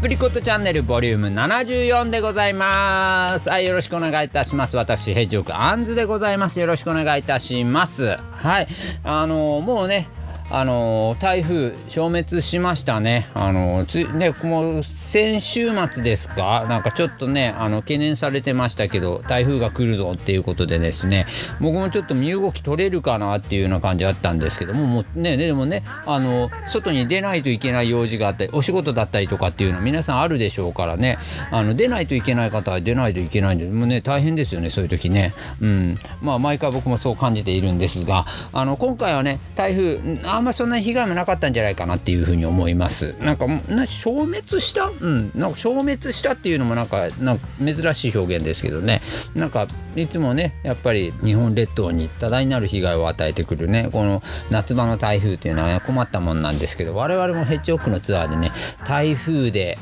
プリコットチャンネルボリューム74でございます。はいよろしくお願いいたします。私ヘッジオクアンズでございます。よろしくお願いいたします。はいあのもうねあの台風消滅しましたね。あのつねもう先週末ですか？なんかちょっとねあの懸念されてましたけど台風が来るぞっていうことでですね僕もちょっと身動き取れるかなっていうような感じあったんですけどももうねでもねあの外に出ないといけない用事があったりお仕事だったりとかっていうのは皆さんあるでしょうからねあの出ないといけない方は出ないといけないんでもうね大変ですよねそういう時ね。うんまあ毎回僕もそう感じているんですがあの今回はね台風あんまそんな被害もなかったんじゃないかなっていうふうに思います。なんかな消滅した？うん。なんか消滅したっていうのもなんか珍しい表現ですけどね。なんかいつもねやっぱり日本列島に多大なる被害を与えてくるね。この夏場の台風っていうのは困ったもんなんですけど我々もヘッジオックのツアーでね台風で、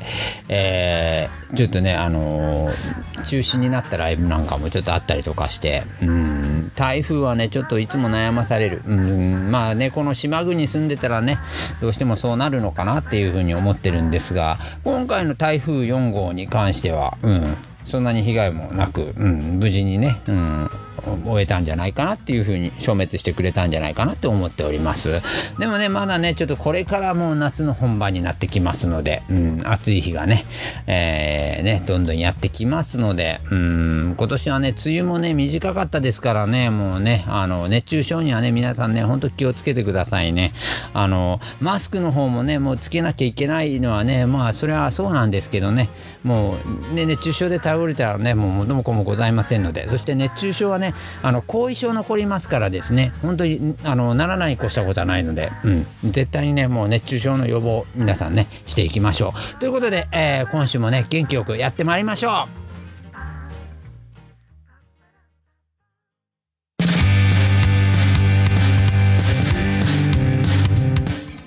えー、ちょっとねあのー、中止になったライブなんかもちょっとあったりとかしてうん。台風はねちょっといつも悩まされる。うん。まあねこの島国に住んでたらねどうしてもそうなるのかなっていうふうに思ってるんですが今回の台風4号に関しては、うん、そんなに被害もなく、うん、無事にね、うん、終えたんじゃないかなっていうふうに消滅してくれたんじゃないかなって思っております。でもねまだねちょっとこれからもう夏の本番になってきますので、うん、暑い日がね,、えー、ねどんどんやってきますので、うん、今年はね梅雨もね短かったですからねもうねあの熱中症にはね皆さんねほんと気をつけてくださいね。あのマスクの方もねもうつけなきゃいけないのはねまあそれはそうなんですけどねもうね熱中症で倒れたらねもう元も子もございませんのでそして熱中症はねあの後遺症残りますからですね本当にあのならない越したことはないので、うん、絶対にねもう熱中症の予防皆さんねしていきましょう。ということで、えー、今週もね元気よくやってまいりましょう。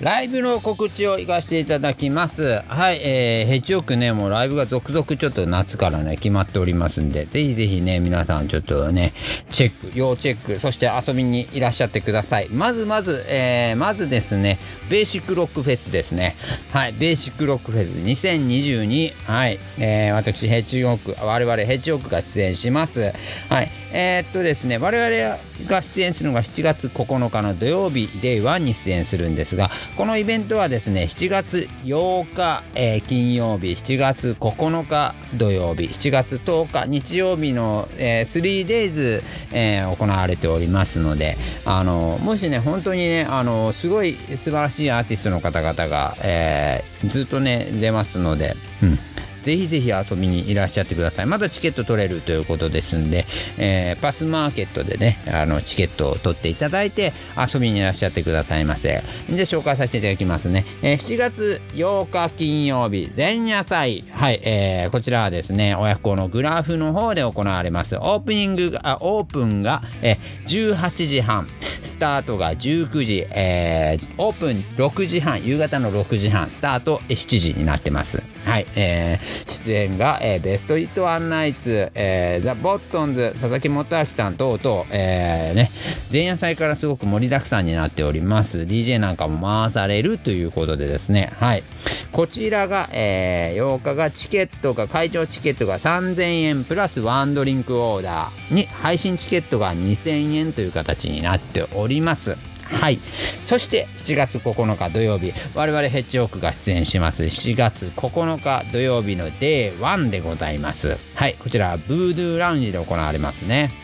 ライブの告知を行かせていただきます。はい、えー、ヘッジオクね、もうライブが続々ちょっと夏からね、決まっておりますんで、ぜひぜひね、皆さんちょっとね、チェック、要チェック、そして遊びにいらっしゃってください。まずまず、えー、まずですね、ベーシックロックフェスですね。はい、ベーシックロックフェス2022。はい、えー、私、ヘッジオク、我々ヘッジオクが出演します。はい、えー、っとですね、我々が出演するのが7月9日の土曜日、デイ1に出演するんですが、このイベントはですね7月8日、えー、金曜日7月9日土曜日7月10日日曜日の、えー、3days、えー、行われておりますのであのもしね本当にねあのすごい素晴らしいアーティストの方々が、えー、ずっとね出ますので、うん。ぜひぜひ遊びにいらっしゃってください。まだチケット取れるということですんで、えー、パスマーケットでね、あの、チケットを取っていただいて遊びにいらっしゃってくださいませ。で、紹介させていただきますね。えー、7月8日金曜日、前夜祭。はい、えー、こちらはですね、親子のグラフの方で行われます。オープニングが、オープンが、えー、18時半。スタートが19時、えー、オープン6時半、夕方の6時半、スタート7時になってます。はい、えー、出演が、えー、ベストイットワンナイツ、えー、ザ・ボットンズ、佐々木元明さん等々、えー、ね、前夜祭からすごく盛りだくさんになっております。DJ なんかも回されるということでですね、はい。こちらが、えー、8日がチケットが、会場チケットが3000円プラスワンドリンクオーダーに配信チケットが2000円という形になっております。はい。そして7月9日土曜日。我々ヘッジオークが出演します。7月9日土曜日の Day1 でございます。はい。こちらブードゥーラウンジで行われますね。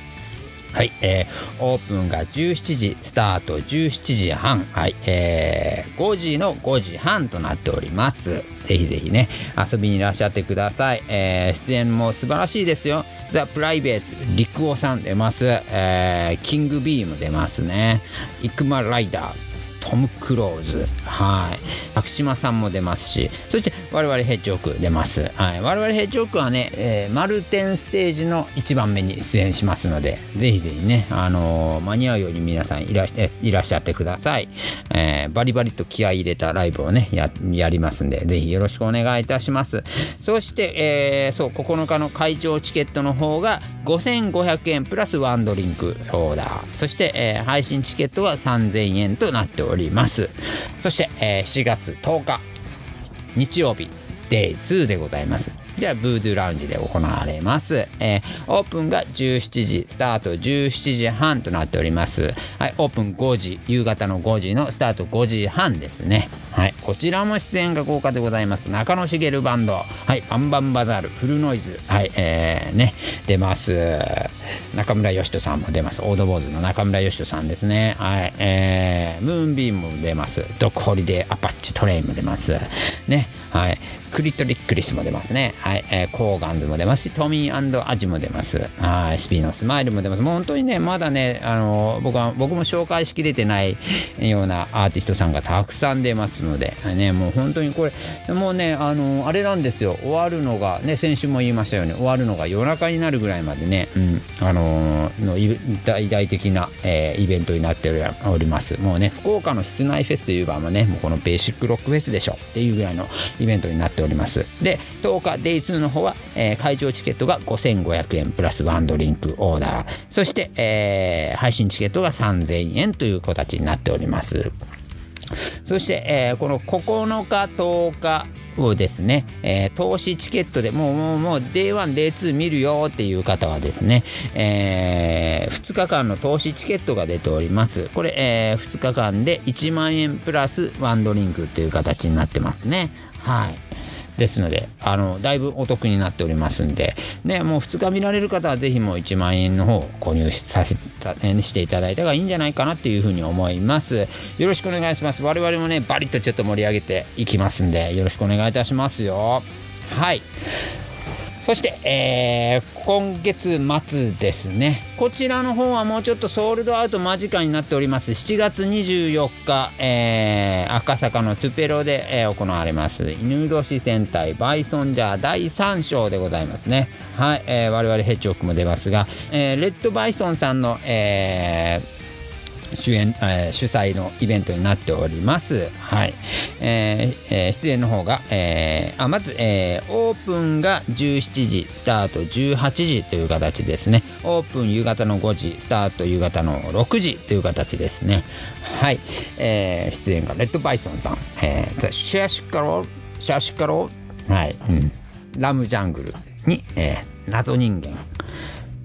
はい、えー、オープンが17時、スタート17時半、はい、えー、5時の5時半となっております。ぜひぜひね、遊びにいらっしゃってください。えー、出演も素晴らしいですよ。ザ・プライベート、陸王さん出ます。えー、キングビーム出ますね。イクマライダー。トム・クローズ、はい、徳島さんも出ますし、そして我々ヘッジオーク出ます。はい、我々ヘッジオークはね、えー、マルテンステージの1番目に出演しますので、ぜひぜひね、あのー、間に合うように皆さんいらしいらっしゃってください。えー、バリバリと気合い入れたライブをね、ややりますんで、ぜひよろしくお願いいたします。そして、えー、そう、9日の会場チケットの方が5500円プラスワンドリンクオーダー。そして、えー、配信チケットは3000円となっております。おります。そして、えー、7月10日日曜日 Day 2でございます。じゃあブードゥラウンジで行われます、えー、オープンが17時スタート17時半となっております。はいオープン5時夕方の5時のスタート5時半ですね。はいこちらも出演が豪華でございます。中野茂バンド。はいバンバンバザールフルノイズ。はいえー、ね出ます。中村義人さんも出ます。オードボーズの中村義人さんですね。はいえー、ムーンビームも出ます。ドッグホリデーアパッチトレイも出ます。ね。はいクリトリックリスも出ますね。はい。えー、コーガンズも出ますし、トミーアジも出ます。はい。スピーのスマイルも出ます。もう本当にね、まだね、あの、僕は、僕も紹介しきれてないようなアーティストさんがたくさん出ますので、ね、もう本当にこれ、もうね、あの、あれなんですよ。終わるのが、ね、先週も言いましたように、終わるのが夜中になるぐらいまでね、うん、あのの大々的な、えー、イベントになっております。もうね、福岡の室内フェスといえば、もうね、もうこのベーシックロックフェスでしょっていうぐらいのイベントになっておりますで10日 Day2 の方は、えー、会場チケットが5500円プラスワンドリンクオーダーそして、えー、配信チケットが3000円という形になっておりますそして、えー、この9日10日をですね、えー、投資チケットでもうもうもう Day1、Day2 見るよっていう方はですね、えー、2日間の投資チケットが出ております。これ、えー、2日間で1万円プラスワンドリンクっていう形になってますね。はい。ですので、あの、だいぶお得になっておりますんで、ね、もう2日見られる方はぜひもう1万円の方購入させた、していただいた方がいいんじゃないかなっていうふうに思います。よろしくお願いします。我々もね、バリッとちょっと盛り上げていきますんで、よろしくお願いいたしますよ。はい。そして、えー、今月末ですね。こちらの方はもうちょっとソールドアウト間近になっております。7月24日、えー、赤坂のトゥペロで、えー、行われます。犬年戦隊バイソンジャー第3章でございますね。はい、えー、我々ヘッジホックも出ますが、えー、レッドバイソンさんの、えー主演、えー、主催のイベントになっております。はい。えーえー、出演の方が、えー、あまず、えー、オープンが17時、スタート18時という形ですね。オープン夕方の5時、スタート夕方の6時という形ですね。はい。えー、出演がレッドバイソンさん、えー、シェアシカロシェアシカロはい。うん。ラムジャングルに、えー、謎人間、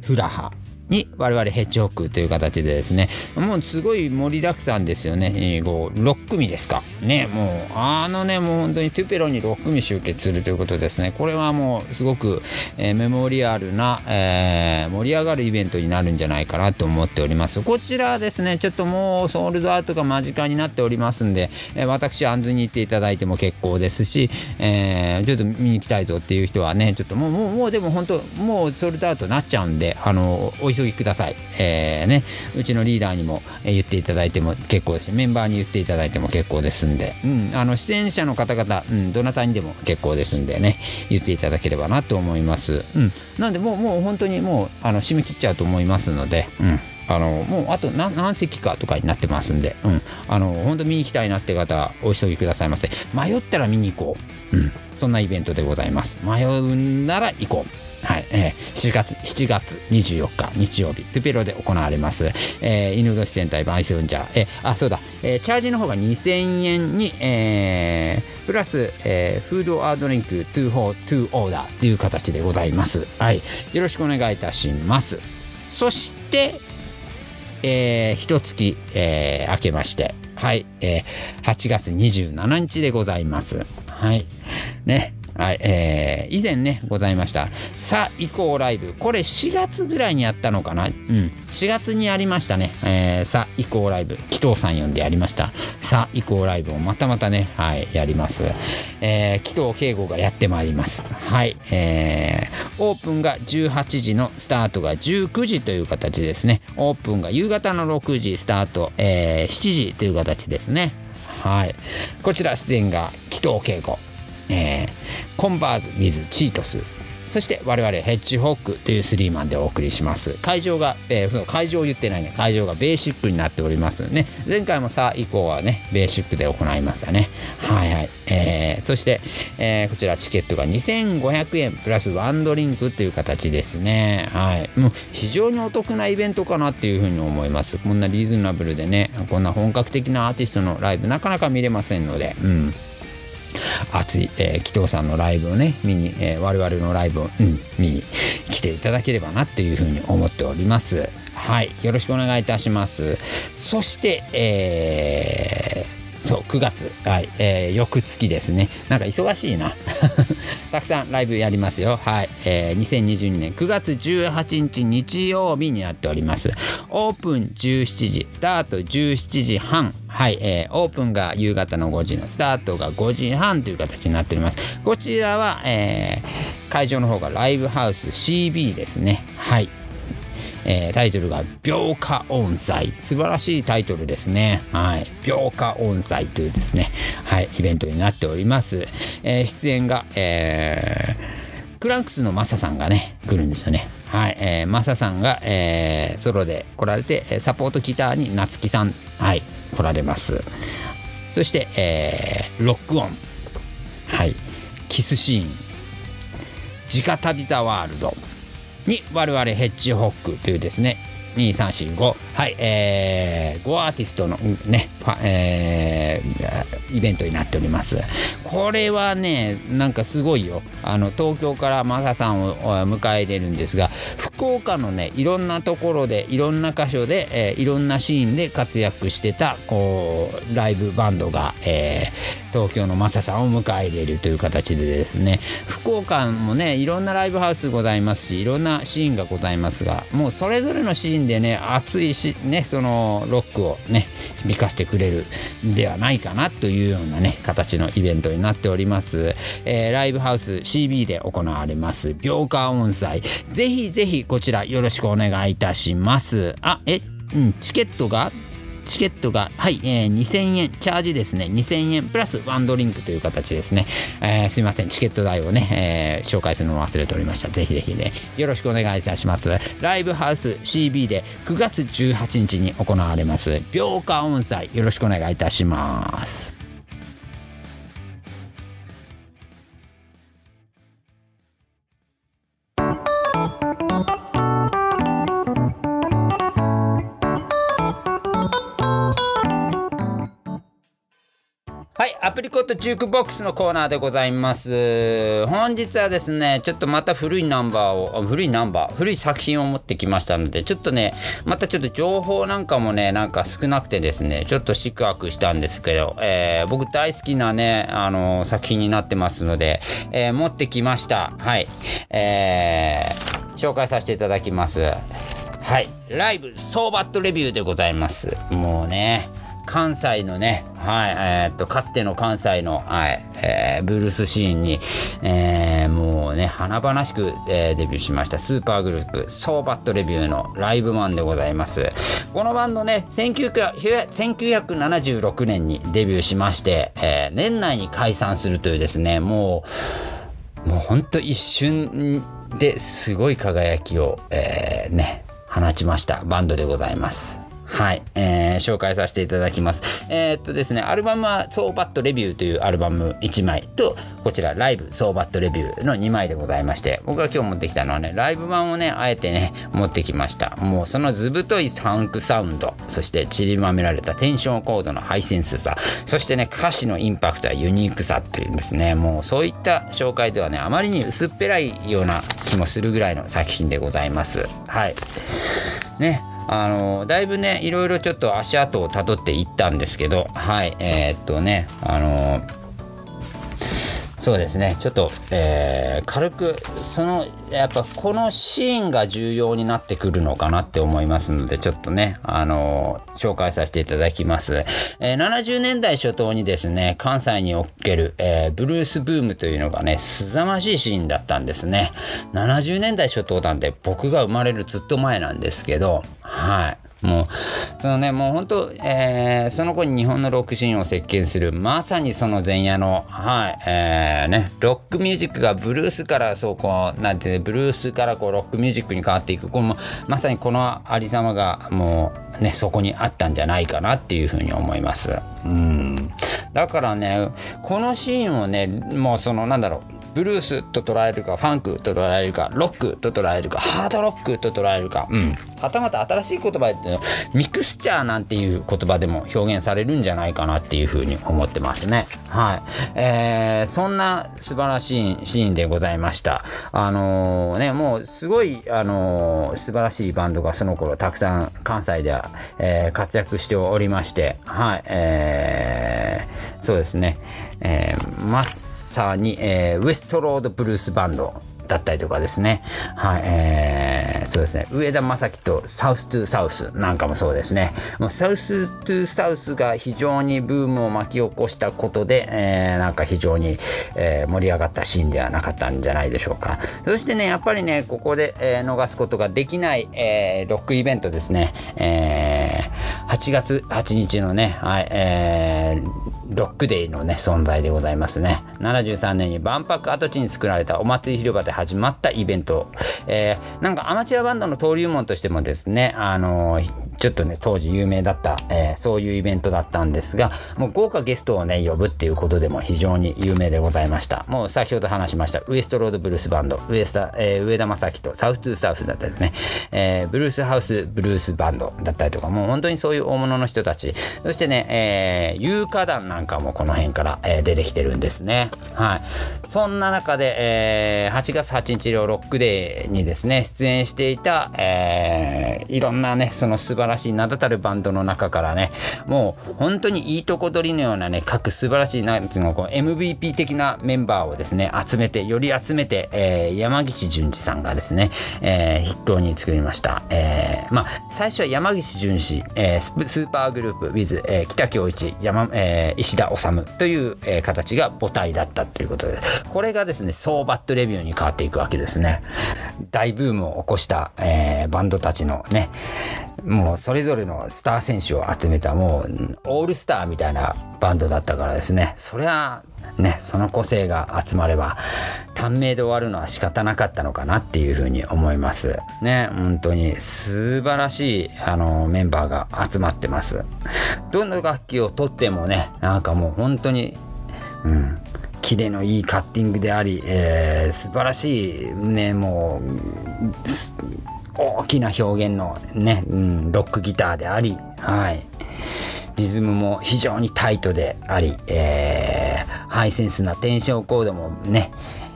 フラハ、に我々ヘッジホックという形でですね。もうすごい盛りだくさんですよね。6組ですか。ねもうあのねもう本当にトゥペロに6組集結するということですね。これはもうすごく、えー、メモリアルな、えー、盛り上がるイベントになるんじゃないかなと思っております。こちらですねちょっともうソールドアウトが間近になっておりますんで、えー、私安全に行っていただいても結構ですし、え、ちょっと見に行きたいぞっていう人はねちょっともうもうもうでも本当もうソールドアウトになっちゃうんであのお急ぎください。えー、ね、うちのリーダーにも言っていただいても結構ですし、メンバーに言っていただいても結構ですんで、うん、あの、出演者の方々、うん、どなたにでも結構ですんでね、言っていただければなと思います。うん。なんで、もう、もう本当にもう、あの、締め切っちゃうと思いますので、うん。あのもうあと何席かとかになってますんで、うん、あの本当見に行きたいなって方お急ぎくださいませ。迷ったら見に行こう、うん、そんなイベントでございます。迷うなら行こう。はい、えー、7月、7月24日日曜日、トゥペロで行われます、えー、犬年戦隊バイスンジャー、えー、あ、そうだ、えー、チャージの方が2000円に、えー、プラス、えー、フードアードリンク2 4 2オーダーという形でございます。はい、よろしくお願いいたします。そして、えー、一月、えー、明けまして、はい、えー、8月27日でございます。はい。ね。はい、えー、以前ね、ございました。さあ、以降ライブ。これ4月ぐらいにやったのかな？うん。4月にやりましたね。えー、さあ、以降ライブ。紀藤さん呼んでやりました。さあ、以降ライブをまたまたね、はい、やります。えー、紀藤敬吾がやってまいります。はい、えー、オープンが18時のスタートが19時という形ですね。オープンが夕方の6時スタート、えー、7時という形ですね。はい。こちら出演が紀藤敬吾。えー、コンバーズ・ウィズ・チートスそして我々ヘッジホックというスリーマンでお送りします。会場が、えー、その会場を言ってないね。会場がベーシックになっておりますね。前回もさ以降はねベーシックで行いましたね。はいはい、えー、そして、えー、こちらチケットが2500円。プラスワンドリンクという形ですね。はい。もう非常にお得なイベントかなっていうふうに思います。こんなリーズナブルでねこんな本格的なアーティストのライブなかなか見れませんので。うん。熱い、えー、紀藤さんのライブをね見に、えー、我々のライブを、うん、見に来ていただければなというふうに思っております。はいよろしくお願いいたします。そしてえーそう9月、はいえー、翌月ですね。なんか忙しいな。たくさんライブやりますよ。はい、えー、2022年9月18日日曜日になっております。オープン17時スタート17時半。はい、えー、オープンが夕方の5時のスタートが5時半という形になっております。こちらは、えー、会場の方がライブハウス CB ですね。はい。えー、タイトルが「病化音祭」素晴らしいタイトルですね。はい、病化音祭というですね、はい、イベントになっております。えー、出演が、えー、クランクスのマサさんがね来るんですよね。はい、えー、マサさんが、えー、ソロで来られてサポートギターに夏木さん、はい、来られます。そして、えー、ロックオン、はい、キスシーン、直旅ザワールド。に我々ヘッジホックというですね2345はいえー、5アーティストのね、えー、イベントになっております。これはねなんかすごいよ。あの東京からマサさんを迎え入れるんですが福岡のねいろんなところでいろんな箇所で、えー、いろんなシーンで活躍してたこうライブバンドが、えー、東京のマサさんを迎え入れるという形でですね。福岡もねいろんなライブハウスございますしいろんなシーンがございますがもうそれぞれのシーンでね熱いしねそのロックをね響かせてくれるんではないかなというようなね形のイベントになっております、えー、ライブハウス CB で行われます。秒間音祭ぜひぜひこちらよろしくお願いいたします。あえうんチケットがチケットが、はい、えー、2000円、チャージですね、2000円プラスワンドリンクという形ですね。えー、すいません、チケット代をね、えー、紹介するのを忘れておりました。ぜひぜひね、よろしくお願いいたします。ライブハウス CB で9月18日に行われます、秒間音祭、よろしくお願いいたします。ジュークボックスのコーナーでございます。本日はですね、ちょっとまた古いナンバーを、古いナンバー、古い作品を持ってきましたので、ちょっとね、またちょっと情報なんかもね、なんか少なくてですね、ちょっとシクワクしたんですけど、えー、僕大好きなね、あの、作品になってますので、えー、持ってきました。はい。えー、紹介させていただきます。はい。ライブ、ソーバットレビューでございます。もうね、関西のね、はい、えー、っと、かつての関西の、はい、えー、ブルースシーンに、えー、もうね、華々しく、えー、デビューしましたスーパーグループ、ソーバットレビューのライブマンでございます。このバンドね、1976年にデビューしまして、えー、年内に解散するというですね、もう、もうほんと一瞬ですごい輝きを、えー、ね、放ちましたバンドでございます。はい、えー、紹介させていただきます。えー、っとですね、アルバムはソーバットレビューというアルバム1枚と、こちらライブソーバットレビューの2枚でございまして、僕が今日持ってきたのはね、ライブ版をね、あえてね、持ってきました。もうその図太いファンクサウンド、そして散りばめられたテンションコードのハイセンスさ、そしてね、歌詞のインパクトやユニークさっていうんですね、もうそういった紹介ではね、あまりに薄っぺらいような気もするぐらいの作品でございます。はい。ね、あのだいぶねいろいろちょっと足跡をたどっていったんですけどはいえー、っとねあのそうですねちょっと、えー、軽くそのやっぱこのシーンが重要になってくるのかなって思いますのでちょっとねあのー、紹介させていただきます、えー、70年代初頭にですね関西における、えブルースブームというのがね凄まじいシーンだったんですね。70年代初頭なんで僕が生まれるずっと前なんですけどはいもう、そのね、もう本当、えー、その子に日本のロックシーンを席巻する、まさにその前夜の、はい、えー、ね、ロックミュージックがブルースから、そう、こう、なんてね、ブルースからこう、ロックミュージックに変わっていく、この、まさにこのありさまが、もう、ね、そこにあったんじゃないかなっていうふうに思います。うん。だからね、このシーンをね、もうその、なんだろう、ブルースと捉えるかファンクと捉えるかロックと捉えるかハードロックと捉えるか、うん、はたまた新しい言葉でミクスチャーなんていう言葉でも表現されるんじゃないかなっていうふうに思ってますね。はい。えー、そんな素晴らしいシーンでございました。あのー、ね、もうすごい、あのー、素晴らしいバンドがその頃たくさん関西では、えー、活躍しておりまして、はい、えー、そうですね、えー、まさに、えー、ウエストロードブルースバンドだったりとかですね。はい、えー、そうですね。上田正樹とサウストゥサウスなんかもそうですね。もうサウストゥサウスが非常にブームを巻き起こしたことで、えー、なんか非常に、えー、盛り上がったシーンではなかったんじゃないでしょうか。そしてね、やっぱりね、ここで、えー、逃すことができない、えー、ロックイベントですね。えー、8月8日のね、はい、えー、ロックデイのね、存在でございますね。73年に万博跡地に作られたお祭り広場で始まったイベント、えー、なんかアマチュアバンドの登竜門としてもですね、あのー、ちょっとね、当時有名だった、えー、そういうイベントだったんですが、もう豪華ゲストをね、呼ぶっていうことでも非常に有名でございました。もう先ほど話しました、ウエストロードブルースバンド、ウエスタ、えー、上田正樹とサウストゥーサウスだったですね、えー、ブルースハウスブルースバンドだったりとか、もう本当にそういう大物の人たち、そしてね、えー、有価団なんかもこの辺から、えー、出てきてるんですね。はい。そんな中で、えー、8月8日のロックデーにですね、出演していた、えー、いろんなね、その素晴らしい名だたるバンドの中からね、もう本当にいいとこ取りのようなね、各素晴らしい、なんていうの、こう MVP 的なメンバーをですね、集めて、より集めて、えー、山岸淳二さんがですね、えー、筆頭に作りました。えー、まあ、最初は山岸淳二、えー、スーパーグループ with、えー、北京一、山、えー、石田治という、えー、形が母体だったということで、これがですね、ソーバットレビューに変わっていくわけですね。大ブームを起こした、えー、バンドたちのね、もうそれぞれのスター選手を集めたもうオールスターみたいなバンドだったからですね。そりゃね、その個性が集まれば短命で終わるのは仕方なかったのかなっていうふうに思います。ね、本当に素晴らしいあのメンバーが集まってます。どの楽器をとってもね、なんかもう本当に、うん、キレのいいカッティングであり、えー、素晴らしいねもう大きな表現のね、うん、ロックギターであり、はい、リズムも非常にタイトであり、えー、ハイセンスなテンションコードもね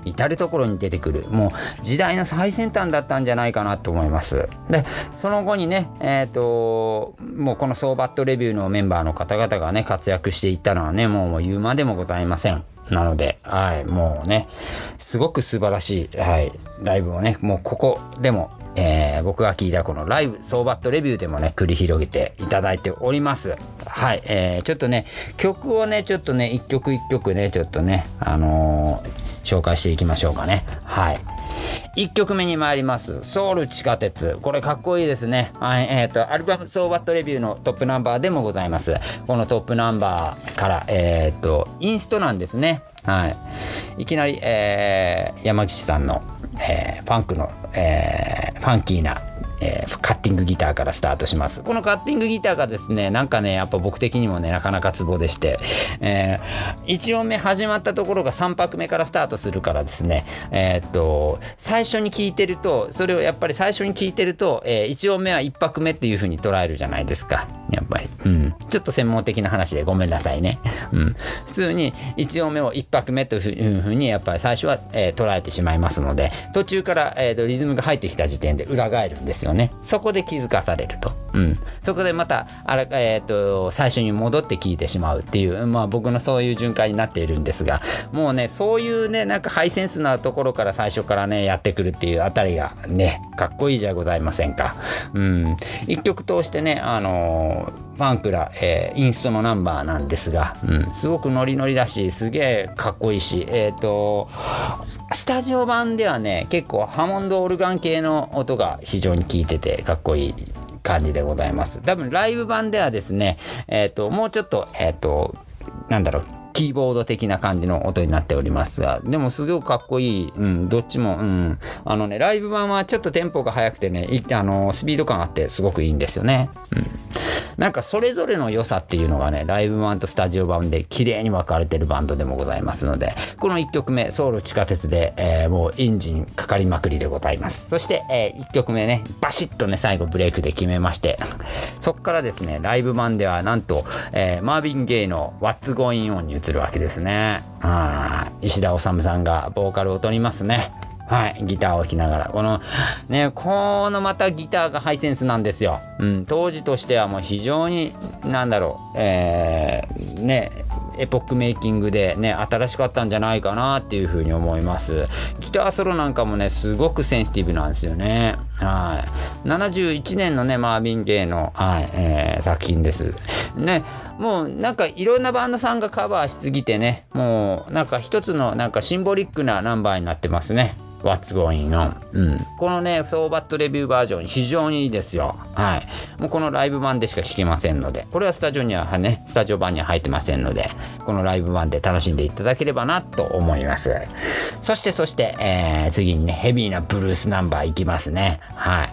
至る所に出てくるもう時代の最先端だったんじゃないかなと思います。でその後にねえっ、ー、ともうこのソーバットレビューのメンバーの方々がね活躍していったのはねもう言うまでもございません。なので、はい、もうね、すごく素晴らしい、はい、ライブをね、もうここでも、えー、僕が聞いたこのライブ、ソーバットレビューでもね、繰り広げていただいております。はい、えー、ちょっとね、曲をね、ちょっとね、一曲一曲ね、ちょっとね、あのー、紹介していきましょうかね。はい。1曲目に参ります。ソウル地下鉄。これかっこいいですね。はい、えっ、ー、と、アルバムソーバットレビューのトップナンバーでもございます。このトップナンバーから、えっ、ー、と、インストなんですね。はい。いきなり、えー、山岸さんの、えー、ファンクの、えー、ファンキーなえー、カッティングギターからスタートします。このカッティングギターがですね、なんかね、やっぱ僕的にもね、なかなかツボでして、えー、1音目始まったところが3拍目からスタートするからですね、えー、っと、最初に聞いてると、それをやっぱり最初に聞いてると、えー、1音目は1拍目っていう風に捉えるじゃないですか。やっぱり。うん。ちょっと専門的な話でごめんなさいね。うん。普通に1音目を1拍目という風に、やっぱり最初は、え、捉えてしまいますので、途中から、えーと、リズムが入ってきた時点で裏返るんですよね。そこで気づかされると。うん。そこでまた、あら、えっ、ー、と、最初に戻って聞いてしまうっていう、まあ僕のそういう循環になっているんですが、もうね、そういうね、なんかハイセンスなところから最初からね、やってくるっていうあたりがね、かっこいいじゃございませんか。うん。一曲通してね、あのファンクラ、えー、インストのナンバーなんですが、うん、すごくノリノリだし、すげえかっこいいし、えっ、ー、と、スタジオ版ではね、結構ハモンドオルガン系の音が非常に効いててかっこいい感じでございます。多分ライブ版ではですね、えっ、ー、と、もうちょっと、えっ、と、なんだろう、キーボード的な感じの音になっておりますが、でもすごくかっこいい、うん、どっちも、うん、あのね、ライブ版はちょっとテンポが速くてね、あの、スピード感あってすごくいいんですよね。うんなんかそれぞれの良さっていうのがね、ライブ版とスタジオ版で綺麗に分かれてるバンドでもございますので、この1曲目、ソウル地下鉄で、えー、もうエンジンかかりまくりでございます。そして、えー、1曲目ね、バシッとね、最後ブレイクで決めまして、そっからですね、ライブ版ではなんと、えー、マービン・ゲイの What's Going On に移るわけですね。あ石田治さんがボーカルを取りますね。はい、ギターを弾きながら。この、ね、このまたギターがハイセンスなんですよ。うん、当時としてはもう非常に、なんだろう、えー、ね、エポックメイキングでね、新しかったんじゃないかなっていうふうに思います。ギターソロなんかもね、すごくセンシティブなんですよね。はい。71年のね、マービン・ゲイの、はい、えー、作品です。ね、もうなんかいろんなバンドさんがカバーしすぎてね、もうなんか一つのなんかシンボリックなナンバーになってますね。What's Going On、うん、このね、ソーバットレビューバージョン非常にいいですよ。はい。もうこのライブ版でしか弾けませんので、これはスタジオにはね、スタジオ版には入ってませんので、このライブ版で楽しんでいただければなと思います。そしてそして、えー、次にね、ヘビーなブルースナンバーいきますね。はい。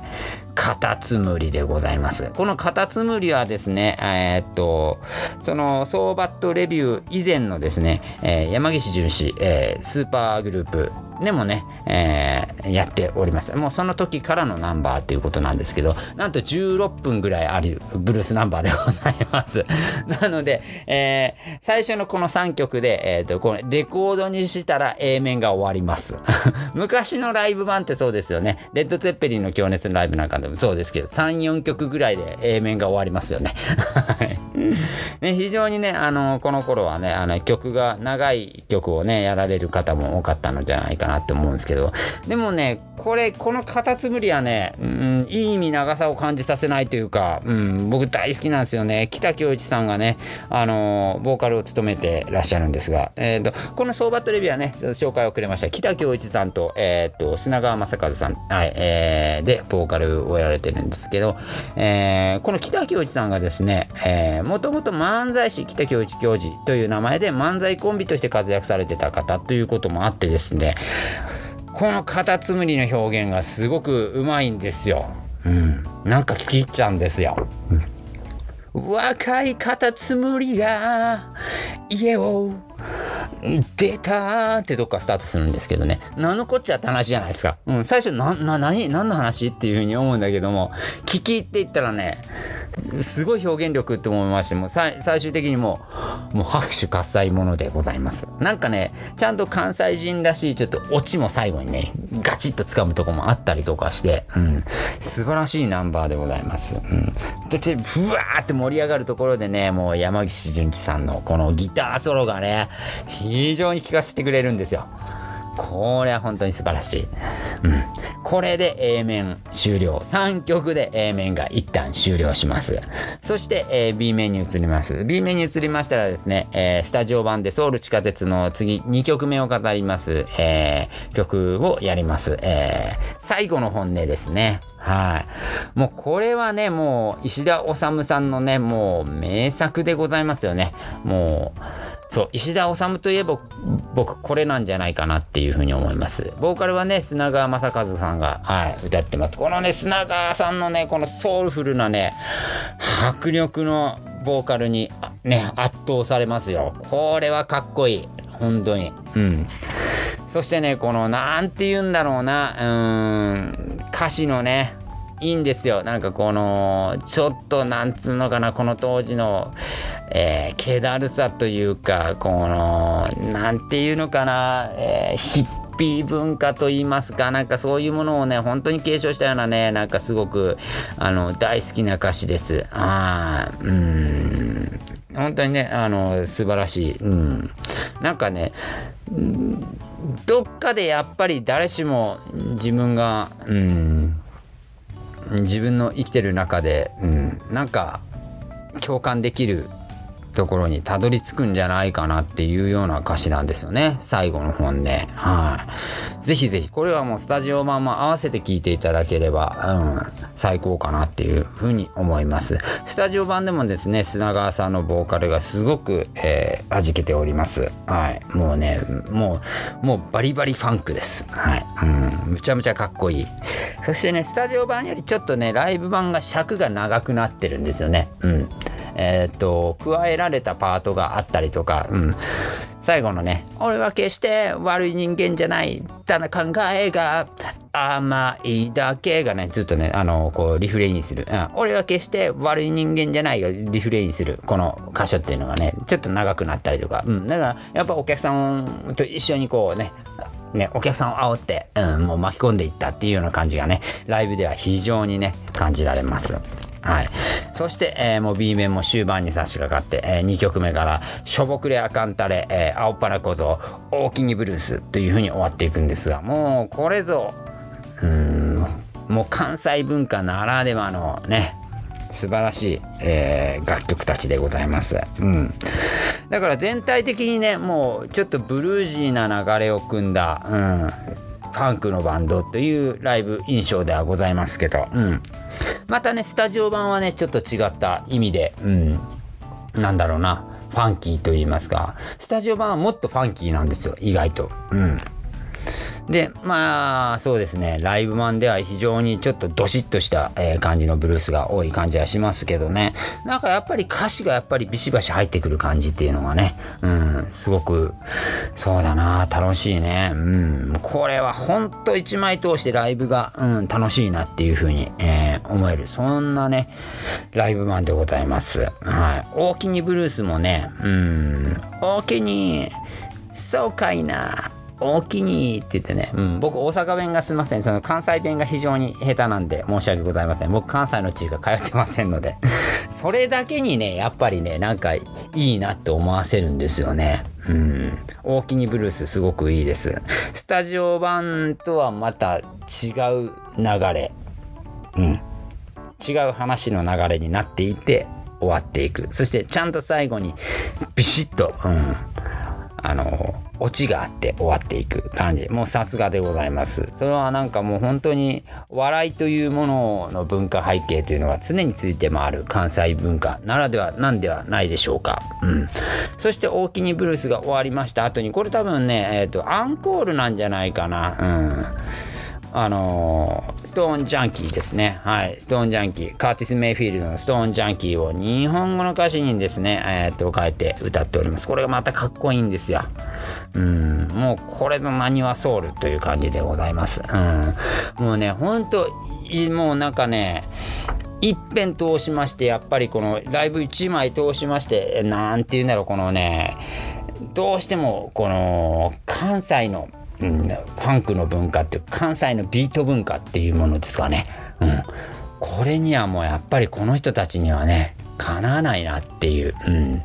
カタツムリでございます。このカタツムリはですね、えー、っと、その、ソーバットレビュー以前のですね、えー、山岸純氏、えー、スーパーグループ、でもね、えー、やっておりました。もうその時からのナンバーっていうことなんですけど、なんと16分ぐらいあるブルースナンバーでございます。なので、えー、最初のこの3曲で、えっ、ー、と、このレコードにしたら A 面が終わります。昔のライブ版ってそうですよね。レッド・ツェッペリンの情熱のライブなんかでもそうですけど、3、4曲ぐらいで A 面が終わりますよね。ね非常にね、あの、この頃はね、あの曲が長い曲をね、やられる方も多かったのじゃないかかなって思うんですけど、でもね、これ、このカタツムリはね、うん、いい意味長さを感じさせないというか、うん、僕大好きなんですよね。北京一さんがね、あの、ボーカルを務めてらっしゃるんですが、えっ、ー、と、このソーバットレビューはね、紹介をくれました。北京一さんと、えっ、ー、と、砂川正和さん、はい、えー、で、ボーカルをやられてるんですけど、えー、この北京一さんがですね、えー、もともと漫才師北京一教授という名前で漫才コンビとして活躍されてた方ということもあってですね、このカタツムリの表現がすごくうまいんですよ。うん。なんか聞き入っちゃうんですよ。若いカタツムリが家を出たーってどっかスタートするんですけどね。何のこっちゃって話じゃないですか。うん、最初、な、な、何、何の話っていうふうに思うんだけども、聞きっていったらね、すごい表現力って思いましてもう最終的にもうもう拍手喝采ものでございますなんかねちゃんと関西人らしいちょっとオチも最後にねガチッと掴むとこもあったりとかして、うん、素晴らしいナンバーでございます、うん、途中ふわーって盛り上がるところでねもう山岸純喜さんのこのギターソロがね非常に聴かせてくれるんですよこれは本当に素晴らしい。うん。これで A 面終了。3曲で A 面が一旦終了します。そして、え、B 面に移ります。B 面に移りましたらですね、え、スタジオ版でソウル地下鉄の次2曲目を語ります、えー、曲をやります。えー、最後の本音ですね。はい。もうこれはね、もう石田治さんのね、もう名作でございますよね。もう、そう、石田治といえば僕これなんじゃないかなっていうふうに思います。ボーカルはね、砂川正和さんが、はい、歌ってます。このね、砂川さんのね、このソウルフルなね、迫力のボーカルにね、圧倒されますよ。これはかっこいい。本当に。うん。そしてね、この、なんて言うんだろうな、うーん、歌詞のね、いいんですよ。なんかこの、ちょっとなんつうのかな、この当時の、えー、気だるさというか、この、なんていうのかな、えー、ヒッピー文化と言いますか、なんかそういうものをね、本当に継承したようなね、なんかすごく、あの、大好きな歌詞です。ああ、うん。本当にね、あの、素晴らしい。うん。なんかね、どっかでやっぱり誰しも自分が、うん、自分の生きてる中で、うん、なんか共感できるところにたどり着くんじゃないかなっていうような歌詞なんですよね。最後の本で。はい。ぜひぜひ、これはもうスタジオ版も合わせて聴いていただければ、うん。最高かなっていうふうに思います。スタジオ版でもですね砂川さんのボーカルがすごく、えー、弾けております。はい。もうねもうもうバリバリファンクです。はい。うん。むちゃむちゃかっこいい。そしてねスタジオ版よりちょっとねライブ版が尺が長くなってるんですよね。うん。えっ、と加えられたパートがあったりとか、うん、最後のね、俺は決して悪い人間じゃない。ただ考えが甘いだけがね、ずっとね、あの、こう、リフレインする。うん、俺は決して悪い人間じゃないがリフレインする。この箇所っていうのがね、ちょっと長くなったりとか。うん。だから、やっぱお客さんと一緒にこうね、ね、お客さんを煽って、うん、もう巻き込んでいったっていうような感じがね、ライブでは非常にね、感じられます。はい。そして、えー、もう B 面も終盤に差し掛かって、えー、2曲目から、しょぼくれあかんたれ、えー、青っぱら小僧、大きにブルースという風に終わっていくんですが、もうこれぞ、うん、もう関西文化ならではのね、素晴らしい、えー、楽曲たちでございます。うん。だから全体的にね、もうちょっとブルージーな流れを組んだ、うん、ファンクのバンドというライブ印象ではございますけど、うん。またね、スタジオ版はね、ちょっと違った意味で、うん、なんだろうな、ファンキーと言いますか、スタジオ版はもっとファンキーなんですよ、意外と。うん。で、まあ、そうですね、ライブマンでは非常にちょっとドシッとした、え、感じのブルースが多い感じはしますけどね、なんかやっぱり歌詞がやっぱりビシバシ入ってくる感じっていうのがね、うん、すごく、そうだな、楽しいね。うん、これはほんと一枚通してライブが、うん、楽しいなっていうふうに、えー、思える、そんなね、ライブマンでございます。はい。大きにブルースもね、うん、大きに、そうかいな。おおきにって言ってね、うん、僕大阪弁がすみません、その関西弁が非常に下手なんで申し訳ございません。僕関西の地域が通ってませんので、それだけにね、やっぱりね、なんかいいなって思わせるんですよね。うん。大きにブルースすごくいいです。スタジオ版とはまた違う流れ。うん。違う話の流れになっていて終わっていく。そしてちゃんと最後にビシッと、うん。あの、オチがあって終わっていく感じ。もうさすがでございます。それはなんかもう本当に笑いというものの文化背景というのが常についてもある関西文化ならではなんではないでしょうか。うん。そして大きにブルースが終わりました後に、これ多分ね、えっ、ー、と、アンコールなんじゃないかな。うん。あのー、ストーンジャンキーですね。はい。ストーンジャンキー。カーティス・メイフィールドのストーンジャンキーを日本語の歌詞にですね、えー、っと、変えて歌っております。これがまたかっこいいんですよ。うん、もうこれの何はソウルという感じでございます。うん。もうね、ほんと、もうなんかね、一遍通しまして、やっぱりこのライブ1枚通しまして、なんて言うんだろう、このね、どうしてもこの関西のうん、ファンクの文化って関西のビート文化っていうものですかね、うん、これにはもうやっぱりこの人たちにはねかなわないなっていう、うん、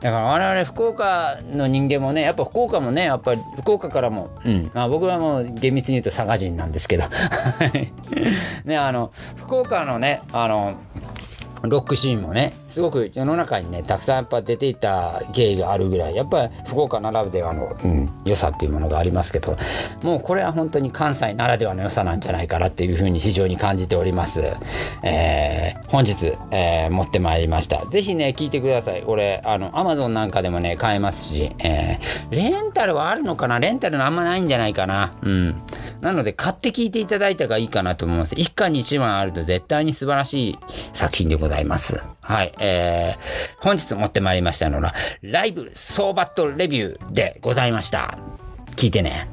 だから我々福岡の人間もねやっぱ福岡もねやっぱり福岡からも、うん。まあ、僕はもう厳密に言うと佐賀人なんですけど。ねあの福岡のねあのロックシーンもねすごく世の中にねたくさんやっぱ出ていた経緯があるぐらいやっぱり福岡ならではの、うん、良さっていうものがありますけどもうこれは本当に関西ならではの良さなんじゃないかなっていうふうに非常に感じております。えー、本日、えー、持ってまいりました。ぜひね聞いてください。俺あの Amazon なんかでもね買えますし、えー、レンタルはあるのかな？レンタルのあんまないんじゃないかな。うん。なので買って聞いていただいた方がいいかなと思います。一巻に一番あると絶対に素晴らしい作品でございます。はい。えー、本日持ってまいりましたのは、ライブ総バットレビューでございました。聞いてね。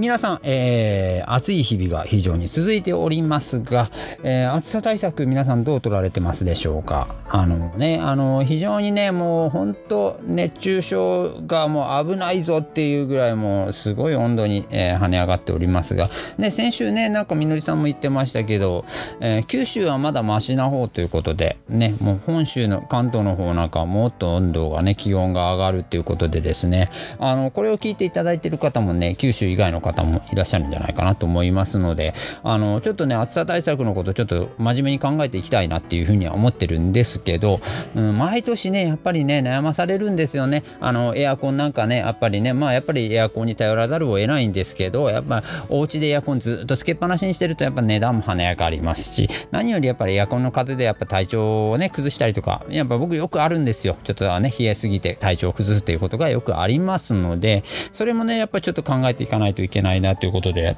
皆さん、えー、暑い日々が非常に続いておりますが、えー、暑さ対策皆さんどう取られてますでしょうか？あのね、あの、非常にね、もう本当熱中症がもう危ないぞっていうぐらいもうすごい温度に、えー、跳ね上がっておりますが、ね、先週ね、なんかみのりさんも言ってましたけど、えー、九州はまだマシな方ということで、ね、もう本州の関東の方なんかもっと温度がね、気温が上がるっていうことでですね、あの、これを聞いていただいている方もね、九州以外の方方もいらっしゃるんじゃないかなと思いますので、あの、ちょっとね、暑さ対策のことちょっと真面目に考えていきたいなっていうふうには思ってるんですけど、うん、毎年ね、やっぱりね、悩まされるんですよね。あの、エアコンなんかね、やっぱりね、まあやっぱりエアコンに頼らざるを得ないんですけど、やっぱお家でエアコンずっとつけっぱなしにしてるとやっぱ値段も華やかありますし、何よりやっぱりエアコンの風でやっぱ体調をね、崩したりとか、やっぱ僕よくあるんですよ。ちょっとね、冷えすぎて体調を崩すっていうことがよくありますので、それもね、やっぱちょっと考えていかないといけないなということで、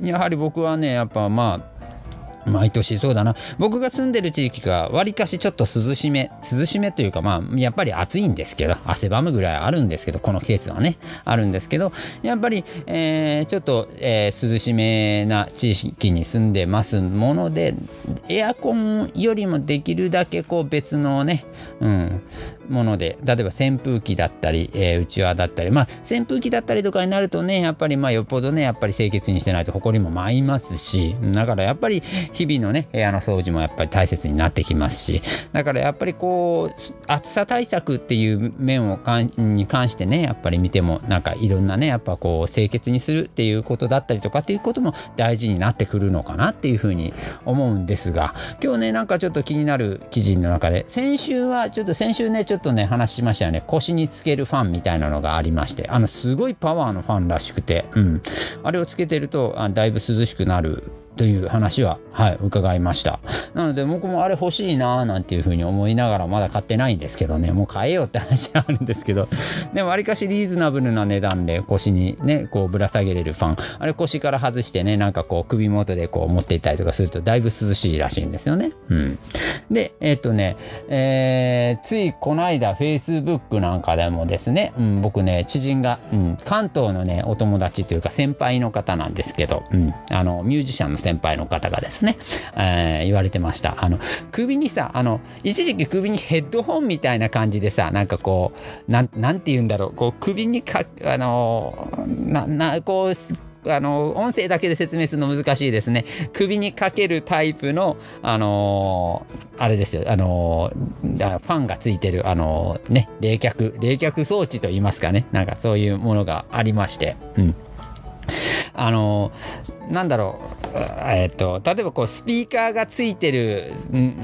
やはり僕はね、やっぱまあ、毎年そうだな。僕が住んでる地域がわりかしちょっと涼しめ涼しめというかまあやっぱり暑いんですけど汗ばむぐらいあるんですけどこの季節はねあるんですけどやっぱり、えー、ちょっと、えー、涼しめな地域に住んでますものでエアコンよりもできるだけこう別のね、うん、もので例えば扇風機だったり、えー、うちわだったりまあ扇風機だったりとかになるとねやっぱりまあよっぽどねやっぱり清潔にしてないと埃も舞いますしだからやっぱり日々のね部屋の掃除もやっぱり大切になってきますしだからやっぱりこう暑さ対策っていう面をかんに関してねやっぱり見てもなんかいろんなねやっぱこう清潔にするっていうことだったりとかっていうことも大事になってくるのかなっていうふうに思うんですが今日ねなんかちょっと気になる記事の中で先週はちょっと先週ねちょっとょっとね話しましたよね。腰につけるファンみたいなのがありまして。あのすごいパワーのファンらしくて、うん、あれをつけてるとあだいぶ涼しくなるという話は、はい、伺いました。なので僕もあれ欲しいなーなんていうふうに思いながらまだ買ってないんですけどね、もう買えようって話はあるんですけど、でもわりかしリーズナブルな値段で腰にね、こうぶら下げれるファン、あれ腰から外してね、なんかこう首元でこう持っていったりとかするとだいぶ涼しいらしいんですよね。うん。で、えっ、とね、えー、ついこの間 Facebook なんかでもですね、うん、僕ね、知人が、うん、関東のね、お友達というか先輩の方なんですけど、うん、あの、ミュージシャンの先輩の方がですね、えー、言われてました。あの、首にさ、あの、一時期首にヘッドホンみたいな感じでさ、なんかこう、なん、なんて言うんだろう、こう、首にか、あの、な、な、こう、あの音声だけで説明するの難しいですね。首にかけるタイプの、あのー、あれですよ、あのー、ファンがついてる、あのー、ね、冷却、冷却装置といいますかね、なんかそういうものがありまして、うん。あのなんだろう、えっと、例えばこうスピーカーがついてる、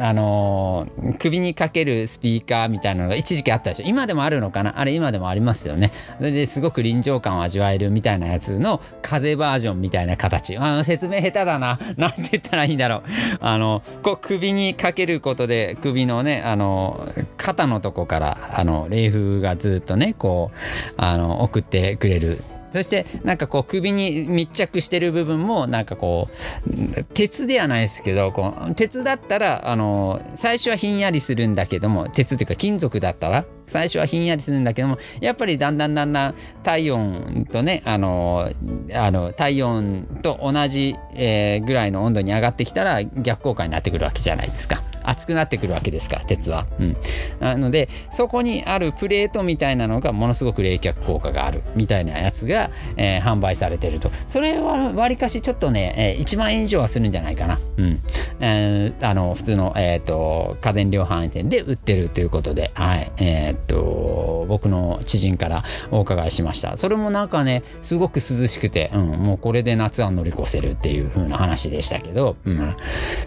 あの首にかけるスピーカーみたいなのが一時期あったでしょ。今でもあるのかな？あれ今でもありますよね。ですごく臨場感を味わえるみたいなやつの風バージョンみたいな形。あの説明下手だな。なんて言ったらいいんだろう。あのこう首にかけることで首のねあの肩のとこからあの冷風がずっとねこうあの送ってくれるそしてなんかこう首に密着してる部分もなんかこう鉄ではないですけどこう鉄だったらあの最初はひんやりするんだけども鉄というか金属だったら最初はひんやりするんだけどもやっぱりだんだんだんだん体温とねあのあの体温と同じ、え、ぐらいの温度に上がってきたら逆効果になってくるわけじゃないですか。熱くなってくるわけですから鉄は。うん、なのでそこにあるプレートみたいなのがものすごく冷却効果があるみたいなやつが、えー、販売されてると。それはわりかしちょっとね、えー、1万円以上はするんじゃないかな。うん。えー、あの普通の、えーと、家電量販店で売ってるということで、はい。えーと、僕の知人からお伺いしました。それもなんかねすごく涼しくて、うん、もうこれで夏は乗り越せるっていう風な話でしたけど、うん、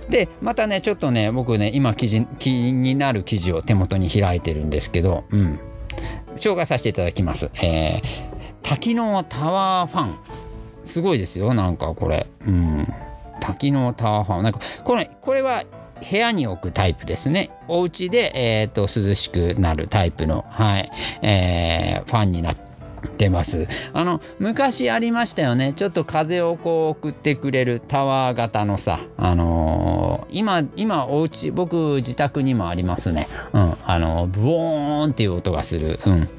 でまたねちょっとね僕ね今記事気になる記事を手元に開いてるんですけど、うん、紹介させていただきます。えー、多機能タワーファンすごいですよなんかこれ。うん多機能タワーファンなんかこれこれは部屋に置くタイプですね。お家で、えーと、涼しくなるタイプの、はいえー、ファンになって出ます。あの昔ありましたよね。ちょっと風をこう送ってくれるタワー型のさあのー、今今お家僕自宅にもありますね。うん。あのブオーンっていう音がする。うん。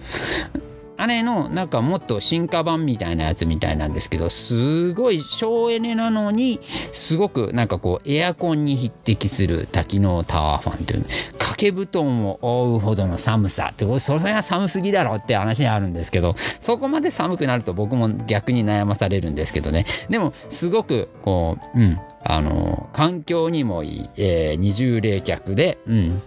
あれのなんかもっと進化版みたいなやつみたいなんですけどすごい省エネなのにすごくなんかこうエアコンに匹敵する多機能タワーファンという掛け布団を覆うほどの寒さってそれは寒すぎだろって話あるんですけどそこまで寒くなると僕も逆に悩まされるんですけどね。でもすごくこううんあの環境にもいい、えー、二重冷却でうん。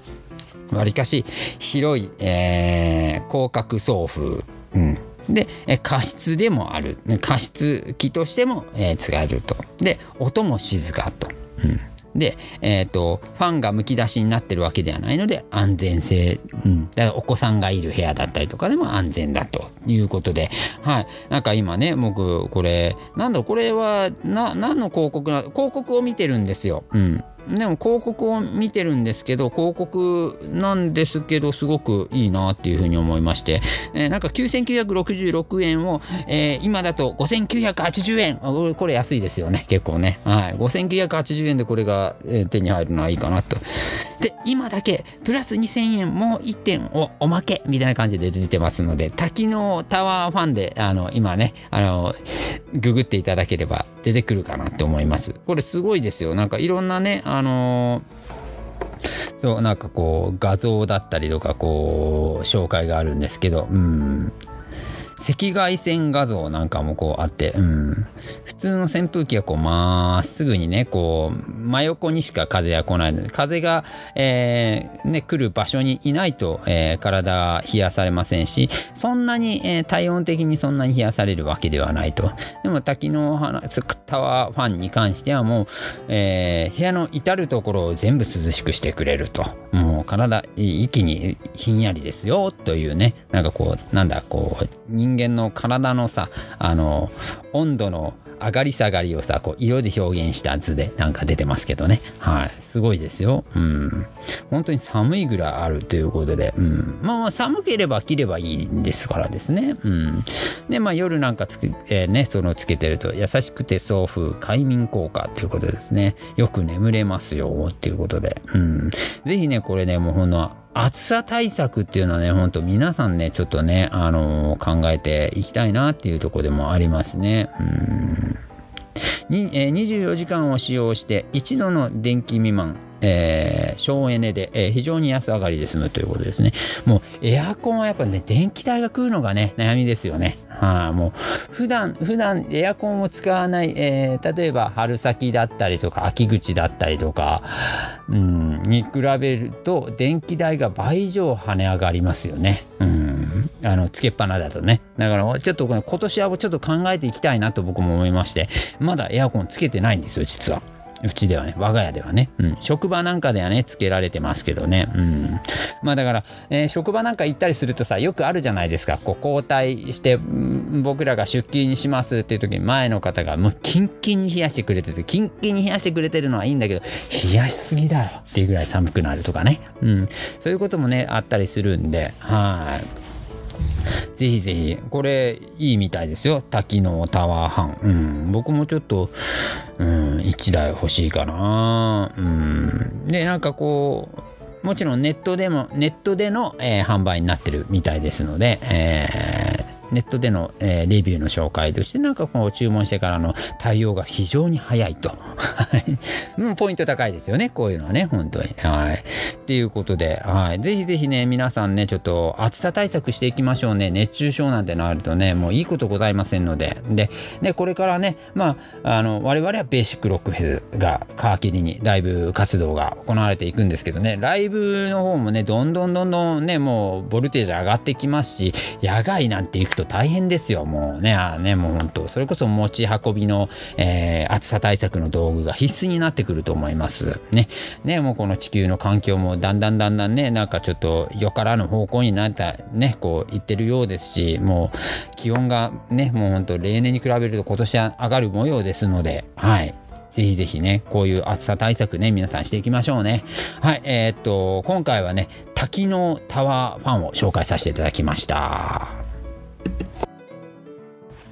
わりかし広い、えー、広角送風。うん。で、え加湿でもある。加湿器としても、えー、使えると。で音も静かと。うん。で、えーと、ファンがむき出しになってるわけではないので安全性、うん、だからお子さんがいる部屋だったりとかでも安全だと。いうことで、はい、なんか今ね僕これなんだこれはな何の広告な広告を見てるんですよ。うんでも広告を見てるんですけど広告なんですけどすごくいいなっていうふうに思いまして、えー、なんか9966円を、えー、今だと5980円。これ安いですよね。結構ね、はい、5980円でこれが手に入るのはいいかなと。で今だけプラス2000円もう1点おおまけみたいな感じで出てますので多機能タワーファンであの今ねあのググっていただければ出てくるかなって思います。これすごいですよ。なんかいろんなねああのそうなんかこう画像だったりとかこう紹介があるんですけどうん。赤外線画像なんかもこうあって、うん、普通の扇風機はこうまっすぐにねこう真横にしか風が来ないので風が、えー、ね、来る場所にいないと、えー、体が冷やされませんしそんなに、えー、体温的にそんなに冷やされるわけではないと。でも滝のタワーファンに関してはもう、え部屋の至る所を全部涼しくしてくれると。もう体一気にひんやりですよというね。なんかこうなんだこう人間の体のさあの温度の上がり下がりをさこう色で表現した図でなんか出てますけどね。はい。すごいですよ。うん。本当に寒いぐらいあるということで、うん、まあ寒ければ着ればいいんですからですね。うん。でまあ夜なんかつけ、えー、ねそのつけてると優しくて送風快眠効果っていうことですね。よく眠れますよっていうことで。うん。是非ねこれねもうほんの暑さ対策っていうのはね、ほんと皆さんね、ちょっとね、あのー、考えていきたいなっていうとこでもありますね。うんにえ、24時間を使用して1度の電気未満えー、省エネで、えー、非常に安上がりで済むということですね。もうエアコンはやっぱね、電気代が食うのがね、悩みですよね。あ、もう普段、普段エアコンを使わない、えー、例えば春先だったりとか秋口だったりとか、うん、に比べると電気代が倍以上跳ね上がりますよね。うん、あの、つけっぱなだとね。だからちょっと今年はちょっと考えていきたいなと僕も思いまして、まだエアコンつけてないんですよ、実は。うちではね、我が家ではね、うん、職場なんかではね、つけられてますけどね、うん。まあだから、えー、職場なんか行ったりするとさ、よくあるじゃないですか、こう交代して、僕らが出勤しますっていう時に前の方がもうキンキンに冷やしてくれてて、キンキンに冷やしてくれてるのはいいんだけど、冷やしすぎだろっていうぐらい寒くなるとかね、うん。そういうこともね、あったりするんで、はい。ぜひぜひ、これいいみたいですよ。多機能タワー班。うん、僕もちょっと、うん、1台欲しいかな。うん。で、なんかこう、もちろんネットでも、ネットでの、えー、販売になってるみたいですので、えーネットでの、えー、レビューの紹介としてなんかこう注文してからの対応が非常に早いと。はいうん、ポイント高いですよね。こういうのはね、本当に。はい。っていうことで、はい。ぜひぜひね、皆さんね、ちょっと暑さ対策していきましょうね。熱中症なんてなるとね、もういいことございませんので。で、でこれからね、まあ、あの、我々はベーシックロックフェスが皮切りにライブ活動が行われていくんですけどね、ライブの方もね、どんどんどんどんね、もうボルテージ上がってきますし、野外なんて行くと大変ですよ、もうね、あね、もう本当、それこそ持ち運びの、えー、暑さ対策の道具が必須になってくると思います。ね、ね、もうこの地球の環境もだんだんだんだんね、なんかちょっとよからぬ方向になった、ね、こう言ってるようですし、もう気温がね、もう本当例年に比べると今年は上がる模様ですので、はい。ぜひぜひね、こういう暑さ対策ね、皆さんしていきましょうね。はい、えー、っと、今回はね、多機能タワーファンを紹介させていただきました。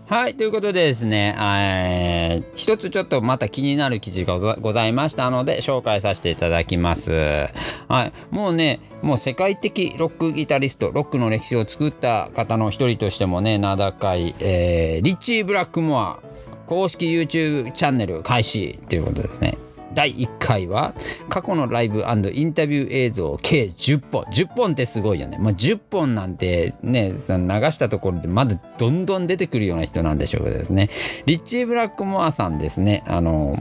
はい、ということでですね、えー、一つちょっとまた気になる記事がございましたので、紹介させていただきます。はい、もうね、もう世界的ロックギタリスト、ロックの歴史を作った方の一人としてもね、名高い、えー、リッチー・ブラックモア、公式 YouTube チャンネル開始ということですね。第1回は過去のライブインタビュー映像計10本。10本ってすごいよね、まあ、10本なんてね流したところでまだどんどん出てくるような人なんでしょうけどですね。リッチー・ブラックモアさんですね。あの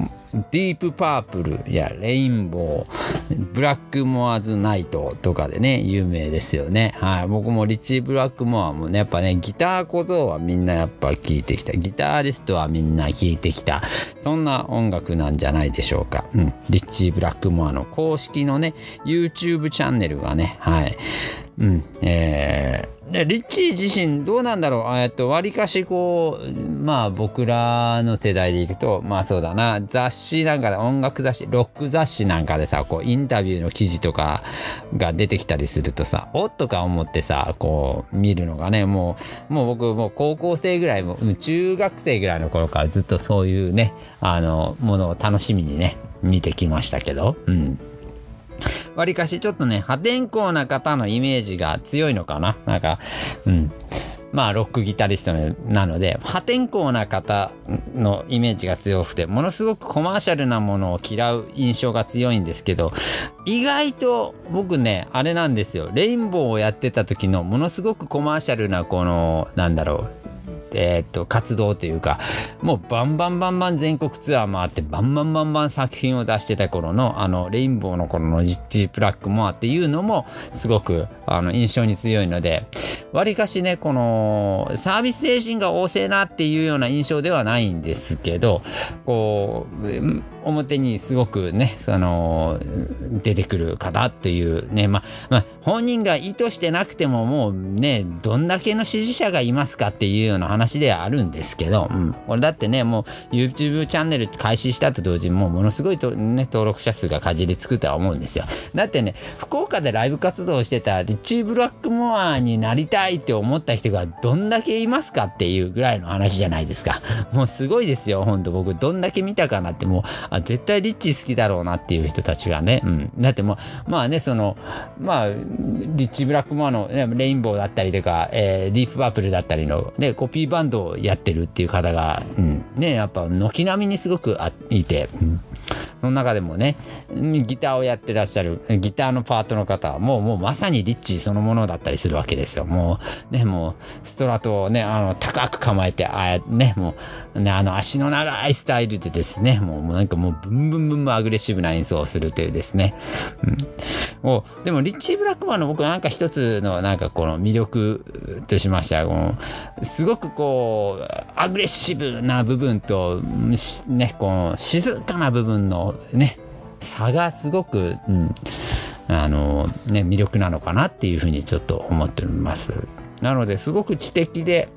ディープパープルやレインボーブラックモアズナイトとかでね有名ですよね。はい。僕もリッチー・ブラックモアもねやっぱねギター小僧はみんなやっぱ聴いてきた。ギターリストはみんな聴いてきた。そんな音楽なんじゃないでしょうか。うん、リッチー・ブラックモアの公式のね、YouTube チャンネルがね、はい。うん、えー、でリッチー自身どうなんだろう？えっとわりかしこうまあ僕らの世代でいくとまあそうだな。雑誌なんかで音楽雑誌ロック雑誌なんかでさこうインタビューの記事とかが出てきたりするとさおっとか思ってさこう見るのがねもうもう僕もう高校生ぐらいも中学生ぐらいの頃からずっとそういうねあのものを楽しみにね見てきましたけど、うん。わりかしちょっとね、破天荒な方のイメージが強いのかななんか、うん。まあ、ロックギタリストなので、破天荒な方のイメージが強くて、ものすごくコマーシャルなものを嫌う印象が強いんですけど、意外と僕ね、あれなんですよ。レインボーをやってた時のものすごくコマーシャルなこの、なんだろう、えー、っと活動というかもうバンバンバンバン全国ツアーもあってバンバンバンバン作品を出してた頃のあのレインボーの頃のジッジプラックもあっていうのもすごくあの印象に強いのでわりかしねこのサービス精神が旺盛なっていうような印象ではないんですけどこう表にすごくねその出てくる方っていうねまあ、まあ、本人が意図してなくてももうねどんだけの支持者がいますかっていうような話ではあるんですけど、うん、これだってねもう YouTube チャンネル開始したと同時にもうものすごいと、ね、登録者数がかじりつくとは思うんですよ。だってね福岡でライブ活動してたリッチー・ブラックモアになりたいって思った人がどんだけいますかっていうぐらいの話じゃないですか。もうすごいですよほんと僕。どんだけ見たかなってもうあ絶対リッチ好きだろうなっていう人たちがね、うん、だってもうまあねそのまあリッチ・ブラックモアの、レインボーだったりとか、えー、ディープパープルだったりの、ね、コピーバンドをやってるっていう方が、うん、ねやっぱ軒並みにすごくあいて、うん、その中でもねギターをやってらっしゃるギターのパートの方はもうもうまさにリッチそのものだったりするわけですよ。もうねもうストラトをねあの高く構えてあねもうねあの足の長いスタイルでですねもうなんかもうブンブンブンブンアグレッシブな演奏をするというですね、うん、おでもリッチー・ブラックマンの僕なんか一つのなんかこの魅力としましてはこのすごくこうアグレッシブな部分とねこの静かな部分のね差がすごく、うん、あのね魅力なのかなっていうふうにちょっと思っております。なのですごく知的で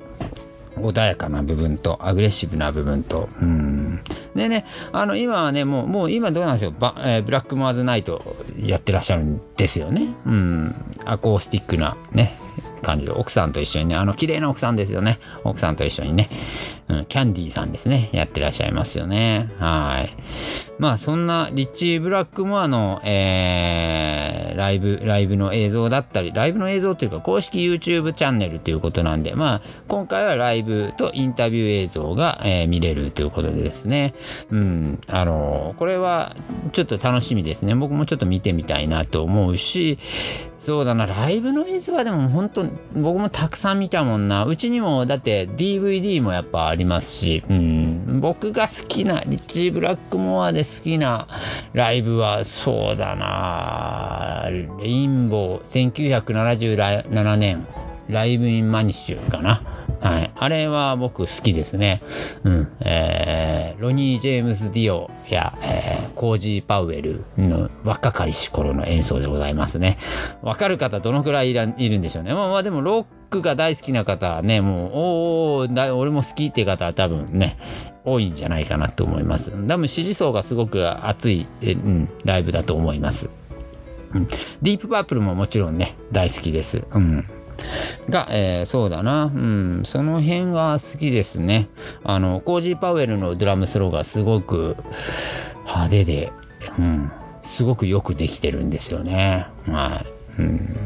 穏やかな部分とアグレッシブな部分と、うん。でね、あの、今はね、もう、もう今どうなんですよ。バえー、ブラックマーズナイトやってらっしゃるんですよね。うん。アコースティックなね、感じで、奥さんと一緒にね、あの、綺麗な奥さんですよね。奥さんと一緒にね、うん、キャンディーさんですね。やってらっしゃいますよね。はい。まあ、そんなリッチー・ブラックモアの、えー、ライブ、ライブの映像だったり、ライブの映像というか、公式 YouTube チャンネルということなんで、まあ、今回はライブとインタビュー映像が、えー、見れるということでですね。うん、あの、これはちょっと楽しみですね。僕もちょっと見てみたいなと思うし、そうだな、ライブの映像はでも本当、僕もたくさん見たもんな。うちにもだって DVD もやっぱありますし、うん、僕が好きな、リッチー・ブラックモアで好きなライブはそうだな、レインボー、1977年、ライブ・イン・ミュニックかな。はい。あれは僕好きですね。うん。えー、ロニー・ジェームズ・ディオや、えー、コージー・パウエルの若かりし頃の演奏でございますね。わかる方どのくらいいるんでしょうね。まあまあでもロックが大好きな方はね、もう、おお俺も好きっていう方は多分ね、多いんじゃないかなと思います。多分支持層がすごく熱い、うん、ライブだと思います。うん。ディープパープルももちろんね、大好きです。うん。が、えー、そうだな、うん、その辺は好きですね。あの、コージー・パウエルのドラムスローがすごく派手で、うん、すごくよくできてるんですよね。はい。うん、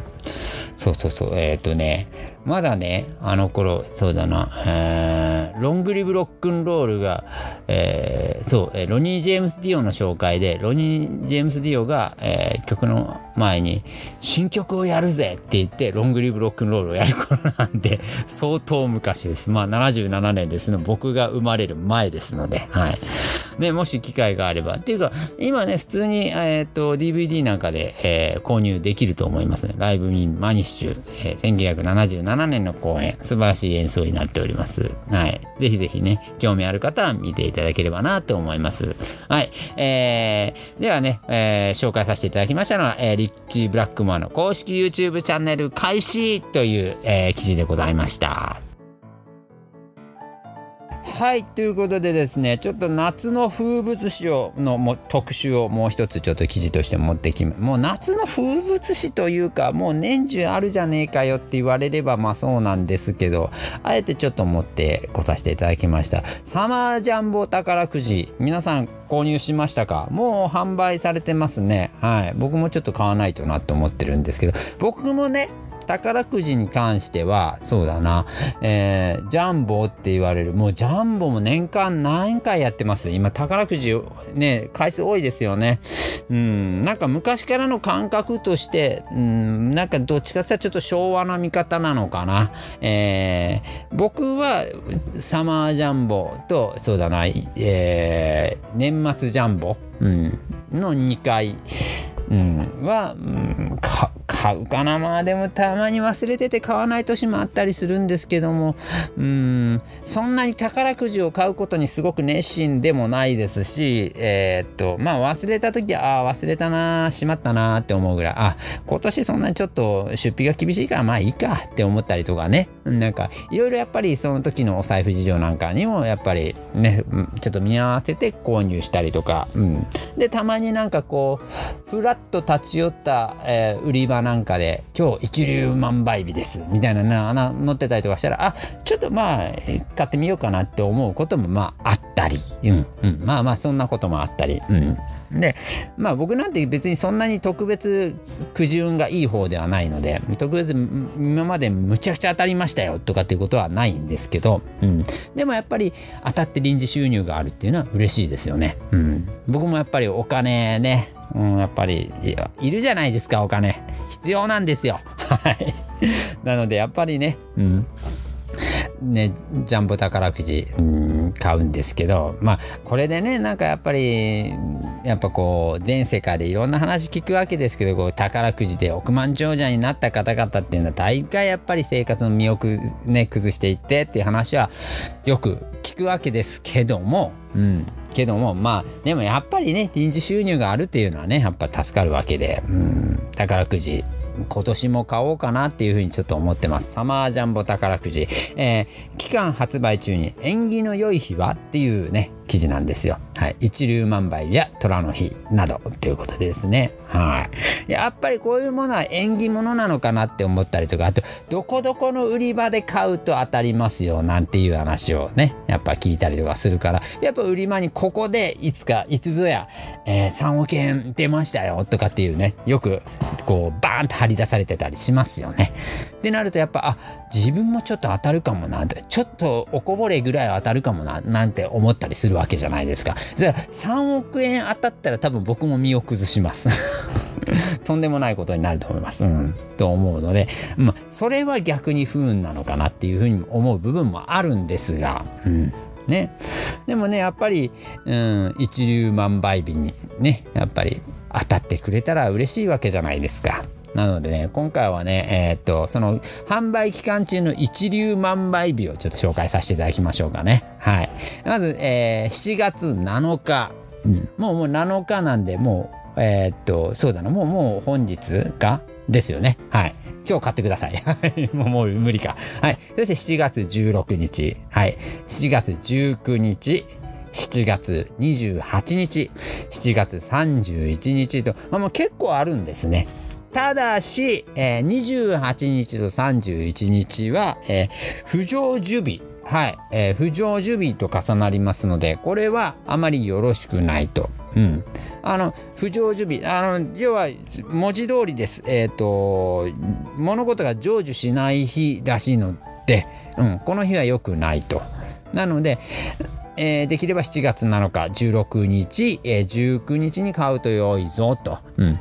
そうそうそう、えっ、ー、とね、まだねあの頃そうだな、えー、ロングリブロックンロールが、えー、そう、ロニー・ジェームス・ディオの紹介でロニー・ジェームス・ディオが、えー、曲の前に新曲をやるぜって言ってロングリブロックンロールをやる頃なんで 相当昔です。まあ77年ですね僕が生まれる前ですのではい。ねもし機会があれば。っていうか今ね普通に、えっーと、DVD なんかで、えー、購入できると思いますね。ライブ・ミン・マニッシュ、えー、1977 7年の公演素晴らしい演奏になっております。はい。ぜひぜひね興味ある方は見ていただければなと思います。はい。えー、ではね、えー、紹介させていただきましたのは、えー、リッキー・ブラックマンの公式 YouTube チャンネル開始という、えー、記事でございました。はい。ということでですねちょっと夏の風物詩をのも特集をもう一つちょっと記事として持ってきまもう夏の風物詩というかもう年中あるじゃねえかよって言われればまあそうなんですけどあえてちょっと持ってこさせていただきました。サマージャンボ宝くじ皆さん購入しましたか？もう販売されてますね。はい。僕もちょっと買わないとなと思ってるんですけど僕もね宝くじに関しては、そうだな、えー、ジャンボって言われる、もうジャンボも年間何回やってます？今、宝くじ、ね、回数多いですよね。うん、なんか昔からの感覚として、うん、なんかどっちかっていうとちょっと昭和の見方なのかな。えー、僕はサマージャンボと、そうだな、えー、年末ジャンボ、うん、の2回、うん、は、うん、か買うかな。まあでもたまに忘れてて買わない年もあったりするんですけども。うん。そんなに宝くじを買うことにすごく熱心でもないですしえー、っとまあ忘れた時ああ忘れたなしまったなって思うぐらい。あ今年そんなにちょっと出費が厳しいからまあいいかって思ったりとかね。なんかいろいろやっぱりその時のお財布事情なんかにもやっぱりねちょっと見合わせて購入したりとか、うん、でたまになんかこうふらっと立ち寄った、えー、売り場なんなんかで今日一粒万倍日ですみたいなな載ってたりとかしたらあちょっとまあ買ってみようかなって思うこともまああったり、うんうん、まあまあそんなこともあったり、うん、でまあ僕なんて別にそんなに特別苦渋がいい方ではないので特別今までむちゃくちゃ当たりましたよとかっていうことはないんですけど、うん、でもやっぱり当たって臨時収入があるっていうのは嬉しいですよね、うん、僕もやっぱりお金ねうん、やっぱりいるじゃないですかお金。必要なんですよ。はい。なのでやっぱりねうん。ね、ジャンボ宝くじ、うん、買うんですけどまあこれでねなんかやっぱりやっぱこう全世界でいろんな話聞くわけですけどこう宝くじで億万長者になった方々っていうのは大概やっぱり生活の身をく、ね、崩していってっていう話はよく聞くわけですけども、うん、けどもまあでもやっぱりね臨時収入があるっていうのはねやっぱ助かるわけで、うん、宝くじ。今年も買おうかなっていうふうにちょっと思ってます。サマージャンボ宝くじ。えー、期間発売中に縁起の良い日は？っていうね、記事なんですよ。はい。一粒万倍や虎の日などということですね。はい。やっぱりこういうものは縁起物なのかなって思ったりとか、あと、どこどこの売り場で買うと当たりますよなんていう話をね、やっぱ聞いたりとかするから、やっぱ売り場にここでいつか、いつぞや、えー、3億円出ましたよとかっていうね、よくこうバーンと張り出されてたりしますよね。ってなるとやっぱ、あ、自分もちょっと当たるかもな、ちょっとおこぼれぐらい当たるかもな、なんて思ったりするわけじゃないですか。じゃあ3億円当たったら多分僕も身を崩します。とんでもないことになると思います。うん。と思うので、まあ、それは逆に不運なのかなっていうふうに思う部分もあるんですが、うん。ね。でもね、やっぱり、うん、一粒万倍日にね、やっぱり当たってくれたら嬉しいわけじゃないですか。なのでね、今回はね、えー、っと、その販売期間中の一流万倍日をちょっと紹介させていただきましょうかね。はい。まず、えー、7月7日。うん、もうもう7日なんで、もう、えー、っと、そうだな、もうもう本日が？ですよね。はい。今日買ってください。もうもう無理か。はい。そして7月16日。はい。7月19日。7月28日、7月31日と、まあ、もう結構あるんですね。ただし、えー、28日と31日は、えー、不成就日。はい、えー、不成就日と重なりますので、これはあまりよろしくないと。うん。あの不成就日あの要は文字通りですえっ、ー、と物事が成就しない日らしいので、うん、この日は良くないと。なのでえー、できれば7月7日16日、えー、19日に買うと良いぞと、うん、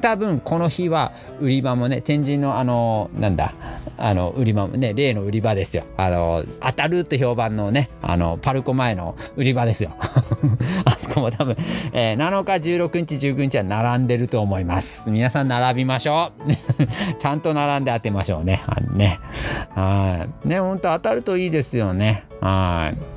多分この日は売り場もね天神のあのなんだあの売り場もね例の売り場ですよ。あの当たるって評判のねあのパルコ前の売り場ですよ。あそこも多分、えー、7日16日19日は並んでると思います。皆さん並びましょう。ちゃんと並んで当てましょうね。あのね。はい。ね本当当たるといいですよね。はい。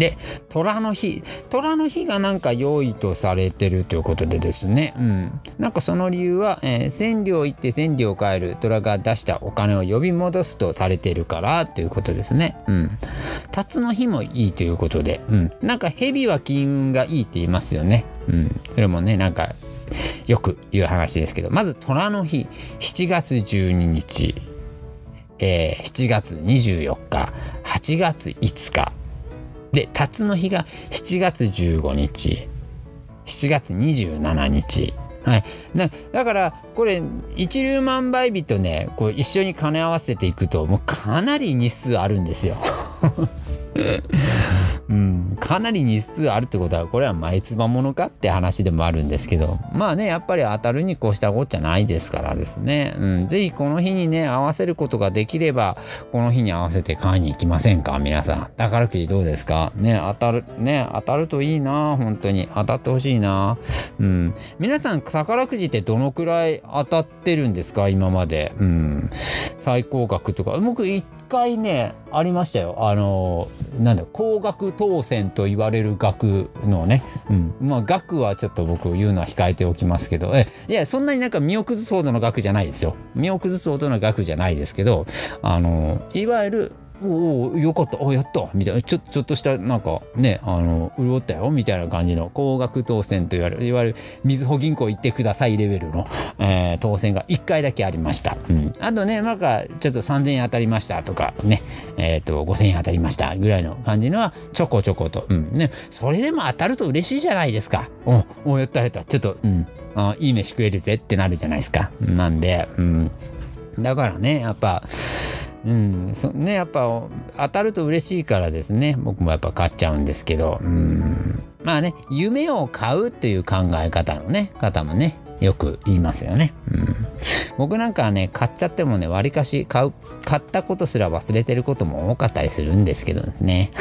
で虎の日虎の日がなんか良いとされてるということでですね、うん、なんかその理由は、えー、千両行って千両帰る。虎が出したお金を呼び戻すとされてるからということですね。うん、辰の日もいいということで、うん、なんか蛇は金運がいいって言いますよね。うん、それもねなんかよく言う話ですけど。まず虎の日。7月12日、えー、7月24日。8月5日。で、辰の日が7月15日、7月27日。はい。だから、これ、一粒万倍日とね、こう一緒に兼ね合わせていくと、もうかなり日数あるんですよ。うん、かなり日数あるってことはこれは前つばものかって話でもあるんですけど。まあねやっぱり当たるに越したこっちゃないですからですね、うん、ぜひこの日にね合わせることができればこの日に合わせて買いに行きませんか？皆さん。宝くじどうですか？ね当たるね当たるといいな本当に。当たってほしいな。うん。皆さん宝くじってどのくらい当たってるんですか？今まで。うん。最高額とか。僕回ねありましたよ。あのなんだ高額当選と言われる額のね、うん、まあ額はちょっと僕言うのは控えておきますけど。えいやそんなになんか身を崩すほどの額じゃないですよ。身を崩すほどの額じゃないですけどあのいわゆるおおよかった。おやった。みたいな。ちょちょっとしたなんかねあの潤ったよ。みたいな感じの。高額当選といわれるいわゆるみずほ銀行行ってくださいレベルの、えー、当選が1回だけありました、うん、あとねなんかちょっと3000円当たりましたとかね。えっ、ー、と5000円当たりました。ぐらいの感じのはちょこちょこと、うん。ね、それでも当たると嬉しいじゃないですか。おおやったやった。ちょっとうん。あいい飯食えるぜってなるじゃないですか。なんでうん。だからねやっぱうん。そねやっぱ当たると嬉しいからですね。僕もやっぱ買っちゃうんですけど。うん。まあね夢を買うという考え方のね方もねよく言いますよね。うん、僕なんかはね買っちゃってもねわりかし買う買ったことすら忘れてることも多かったりするんですけどですね。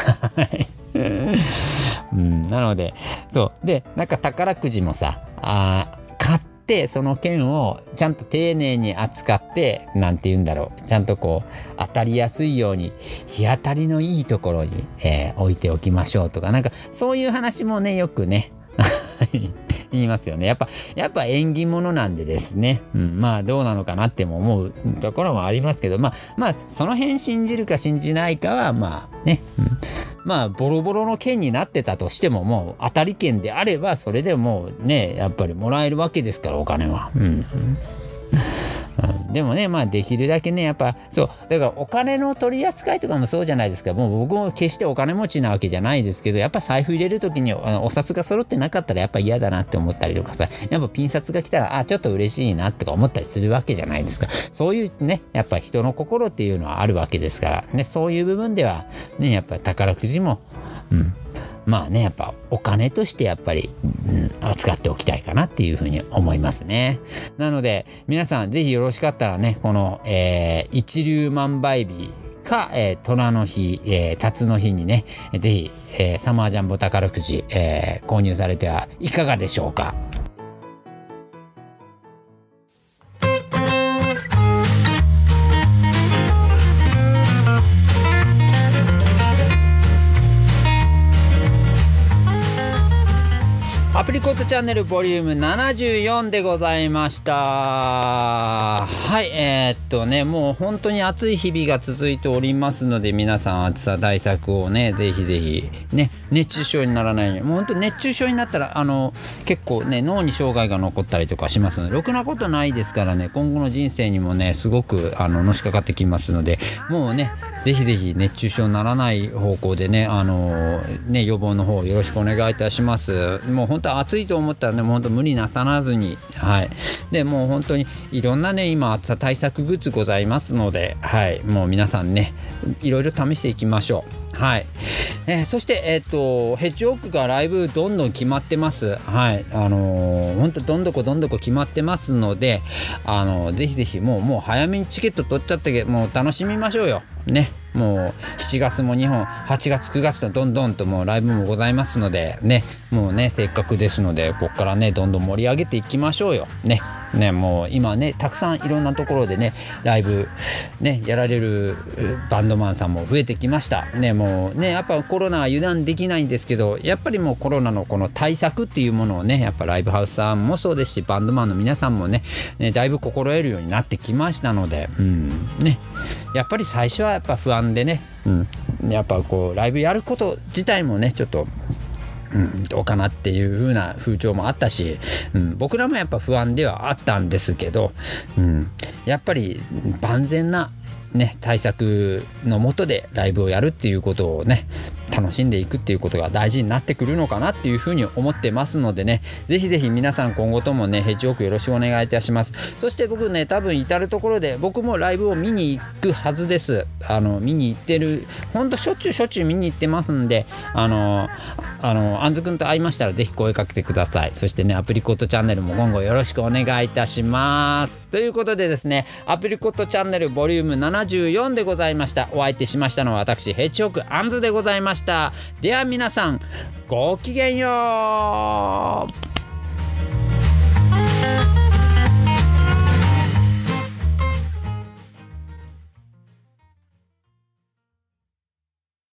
うん、なのでそう。でなんか宝くじもさあ買ってその剣をちゃんと丁寧に扱って何て言うんだろう。ちゃんとこう当たりやすいように日当たりのいいところに、えー、置いておきましょうとか。なんかそういう話もねよくね 言いますよね。やっぱ、やっぱ縁起物なんでですね。うん、まあどうなのかなっても思うところもありますけど、まあ、まあ、その辺信じるか信じないかは、まあね、うん、まあ、ボロボロの剣になってたとしても、もう当たり剣であれば、それでもうね、やっぱりもらえるわけですから、お金は。うん。うん、でもねまあできるだけねやっぱそう。だからお金の取り扱いとかもそうじゃないですか。もう僕も決してお金持ちなわけじゃないですけどやっぱ財布入れる時にあのお札が揃ってなかったらやっぱ嫌だなって思ったりとかさ。やっぱピン札が来たらあちょっと嬉しいなとか思ったりするわけじゃないですか。そういうねやっぱ人の心っていうのはあるわけですから。ねそういう部分ではねやっぱ宝くじもうん。まあねやっぱお金としてやっぱり、うん、扱っておきたいかなっていうふうに思いますね。なので皆さん是非よろしかったらねこの、えー、一粒万倍日か、えー、虎の日、えー、辰の日にね、是非、えー、サマージャンボ宝くじ、えー、購入されてはいかがでしょうか。プリコットチャンネルボリューム74でございましたはいえー、っとねもう本当に暑い日々が続いておりますので皆さん暑さ対策をねぜひぜひね熱中症にならないようにもう本当熱中症になったらあの結構ね脳に障害が残ったりとかしますのでろくなことないですからね今後の人生にもねすごくあののしかかってきますのでもうねぜひぜひ熱中症にならない方向でね、あのね、予防の方よろしくお願いいたします。もう本当暑いと思ったらね、もう本当無理なさらずに、はい。で、もう本当にいろんなね、今暑さ対策グッズございますので、はい。もう皆さんね、いろいろ試していきましょう。はい。えー、そして、えっ、ー、と、ヘッジオークがライブどんどん決まってます。はい。あのー、ほんとどんどこどんどこ決まってますので、あのー、ぜひぜひもう、もう早めにチケット取っちゃって、もう楽しみましょうよ。ね。もう7月も2本8月9月とどんどんともうライブもございますのでねもうねせっかくですのでここからねどんどん盛り上げていきましょうよねねもう今ねたくさんいろんなところでねライブねやられるバンドマンさんも増えてきましたねもうねやっぱコロナは油断できないんですけどやっぱりもうコロナのこの対策っていうものをねやっぱライブハウスさんもそうですしバンドマンの皆さんもねねだいぶ心得るようになってきましたのでうん。ね。やっぱり最初はやっぱ不安でね、うん、やっぱこうライブやること自体もねちょっとうん、どうかなっていう風な風潮もあったし、うん、僕らもやっぱ不安ではあったんですけど、うん、やっぱり万全なね、対策のもとでライブをやるっていうことをね楽しんでいくっていうことが大事になってくるのかなっていうふうに思ってますのでね。ぜひぜひ皆さん今後ともねヘッジオークよろしくお願いいたします。そして僕ね多分至る所で僕もライブを見に行くはずです。あの見に行ってるほんとしょっちゅうしょっちゅう見に行ってますんであのあのあんずくんと会いましたらぜひ声かけてください。そしてねアプリコットチャンネルも今後よろしくお願いいたします。ということでですねアプリコットチャンネルボリューム74でございました。お相手しましたのは私ヘッジホークアンズでございました。した。では皆さんごきげんよう。